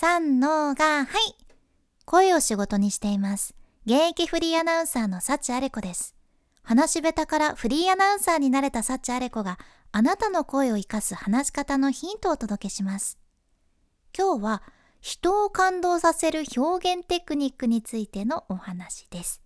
三のが、はい。声を仕事にしています。現役フリーアナウンサーの幸あれ子です。話し下手からフリーアナウンサーになれた幸あれ子があなたの声を活かす話し方のヒントをお届けします。今日は人を感動させる表現テクニックについてのお話です。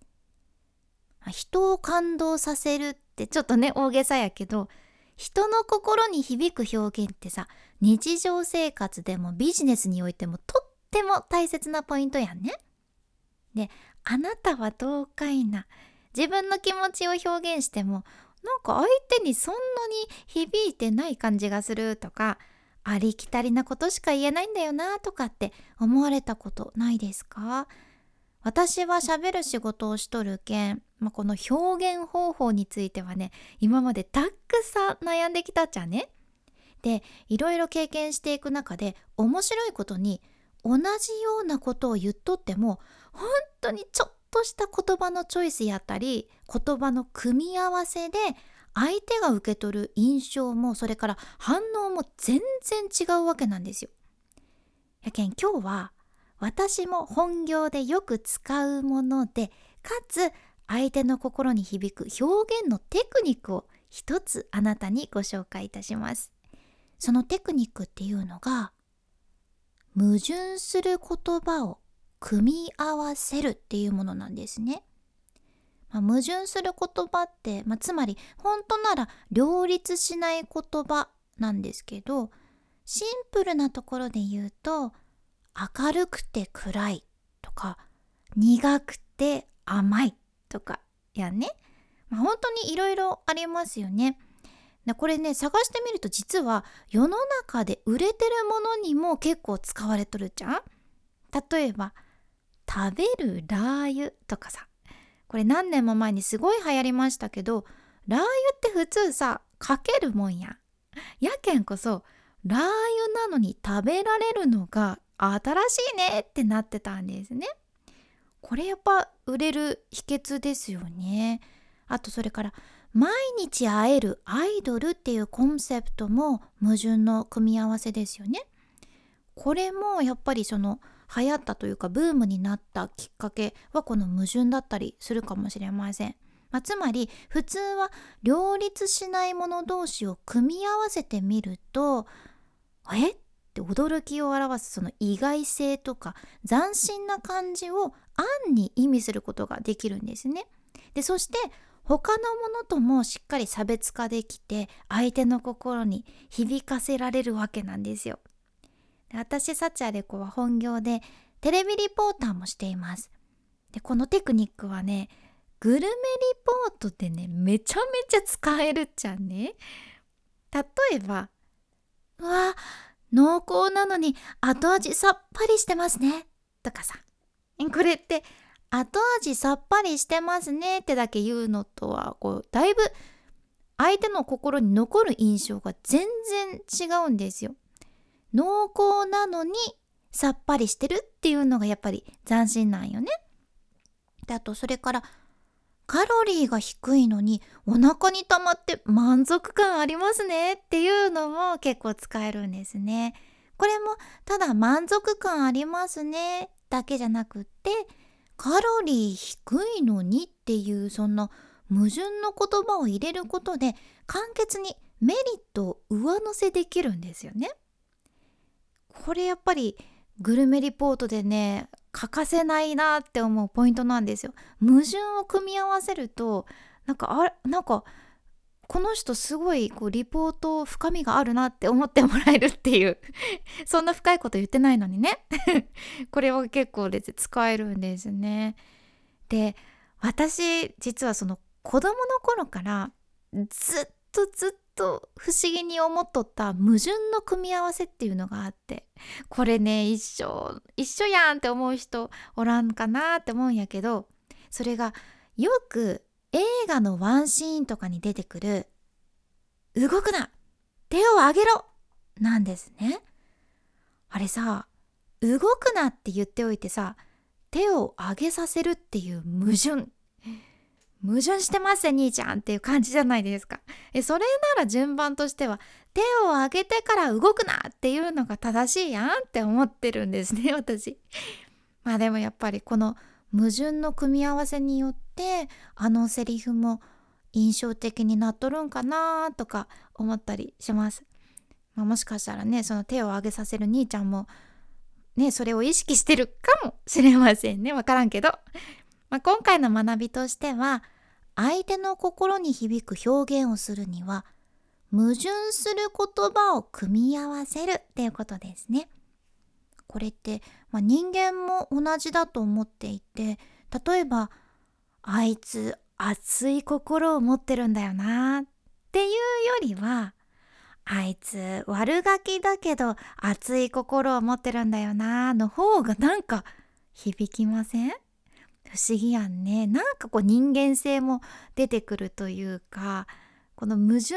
人を感動させるってちょっとね大げさやけど人の心に響く表現ってさ日常生活でもビジネスにおいてもとっても大切なポイントやんね。であなたはどうかいな自分の気持ちを表現してもなんか相手にそんなに響いてない感じがするとかありきたりなことしか言えないんだよなとかって思われたことないですか？私は喋る仕事をしとるけん、まあ、この表現方法についてはね今までたくさん悩んできたっちゃね。でいろいろ経験していく中で面白いことに同じようなことを言っとっても本当にちょっとした言葉のチョイスやったり言葉の組み合わせで相手が受け取る印象もそれから反応も全然違うわけなんですよ。やけん今日は私も本業でよく使うものでかつ相手の心に響く表現のテクニックを一つあなたにご紹介いたします。そのテクニックっていうのが矛盾する言葉を組み合わせるっていうものなんですね。まあ、矛盾する言葉って、まあ、つまり本当なら両立しない言葉なんですけどシンプルなところで言うと明るくて暗いとか苦くて甘いとかやね、まあ、本当にいろいろありますよね。これね探してみると実は世の中で売れてるものにも結構使われとるじゃん例えば食べるラー油とかさこれ何年も前にすごい流行りましたけどラー油って普通さかけるもんややけんこそラー油なのに食べられるのが新しいねってなってたんですね。これやっぱ売れる秘訣ですよね。あとそれから毎日会えるアイドルっていうコンセプトも矛盾の組み合わせですよね。これもやっぱりその流行ったというかブームになったきっかけはこの矛盾だったりするかもしれません。まあ、つまり普通は両立しないもの同士を組み合わせてみるとえ？って驚きを表すその意外性とか斬新な感じを暗に意味することができるんですね。でそして他のものともしっかり差別化できて相手の心に響かせられるわけなんですよ。で私サチアレコは本業でテレビリポーターもしています。でこのテクニックはねグルメリポートでねめちゃめちゃ使えるっちゃね。例えば「うわ濃厚なのに後味さっぱりしてますね。とかさ。これって後味さっぱりしてますねってだけ言うのとはこうだいぶ相手の心に残る印象が全然違うんですよ。濃厚なのにさっぱりしてるっていうのがやっぱり斬新なんよね。であとそれからカロリーが低いのにお腹に溜まって満足感ありますねっていうのも結構使えるんですね。これもただ満足感ありますねだけじゃなくってカロリー低いのにっていうそんな矛盾の言葉を入れることで簡潔にメリットを上乗せできるんですよね。これやっぱりグルメリポートでね欠かせないなって思うポイントなんですよ。矛盾を組み合わせるとなんかあれなんかこの人すごいこうリポート深みがあるなって思ってもらえるっていう そんな深いこと言ってないのにね これは結構です使えるんですね。で私実はその子供の頃からずっとずっと不思議に思っとった矛盾の組み合わせっていうのがあってこれね一緒一緒やんって思う人おらんかなって思うんやけどそれがよく映画のワンシーンとかに出てくる「動くな手を上げろ!」なんですね。あれさ「動くな」って言っておいてさ手を上げさせるっていう矛盾矛盾してます兄ちゃんっていう感じじゃないですか。えそれなら順番としては手を上げてから動くなっていうのが正しいやんって思ってるんですね 私。まあでもやっぱりこの矛盾の組み合わせによってあのセリフも印象的になっとるんかなとか思ったりします、まあ、もしかしたらねその手を上げさせる兄ちゃんもねそれを意識してるかもしれませんね。わからんけど、まあ、今回の学びとしては相手の心に響く表現をするには矛盾する言葉を組み合わせるっていうことですね。これって、まあ、人間も同じだと思っていて例えば「あいつ熱い心を持ってるんだよな」っていうよりは「あいつ悪ガキだけど熱い心を持ってるんだよな」の方がなんか響きません？不思議やんね。なんかこう人間性も出てくるというかこの矛盾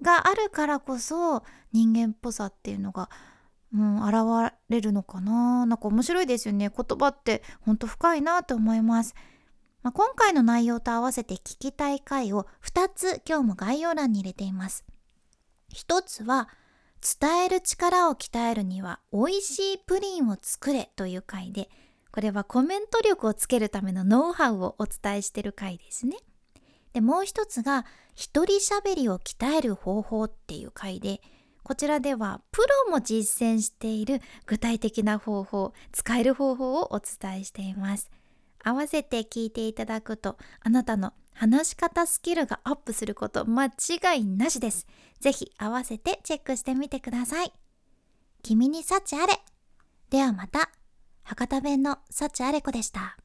があるからこそ人間っぽさっていうのが、うん、現れるのかな。なんか面白いですよね。言葉ってほんと深いなと思います、まあ、今回の内容と合わせて聞きたい回を2つ今日も概要欄に入れています。1つは伝える力を鍛えるには美味しいプリンを作れという回でこれはコメント力をつけるためのノウハウをお伝えしている回ですね。でもう一つが一人喋りを鍛える方法っていう回でこちらではプロも実践している具体的な方法使える方法をお伝えしています。合わせて聞いていただくとあなたの話し方スキルがアップすること間違いなしです。ぜひ合わせてチェックしてみてください。君に幸あれ。ではまた。博多弁の幸あれ子でした。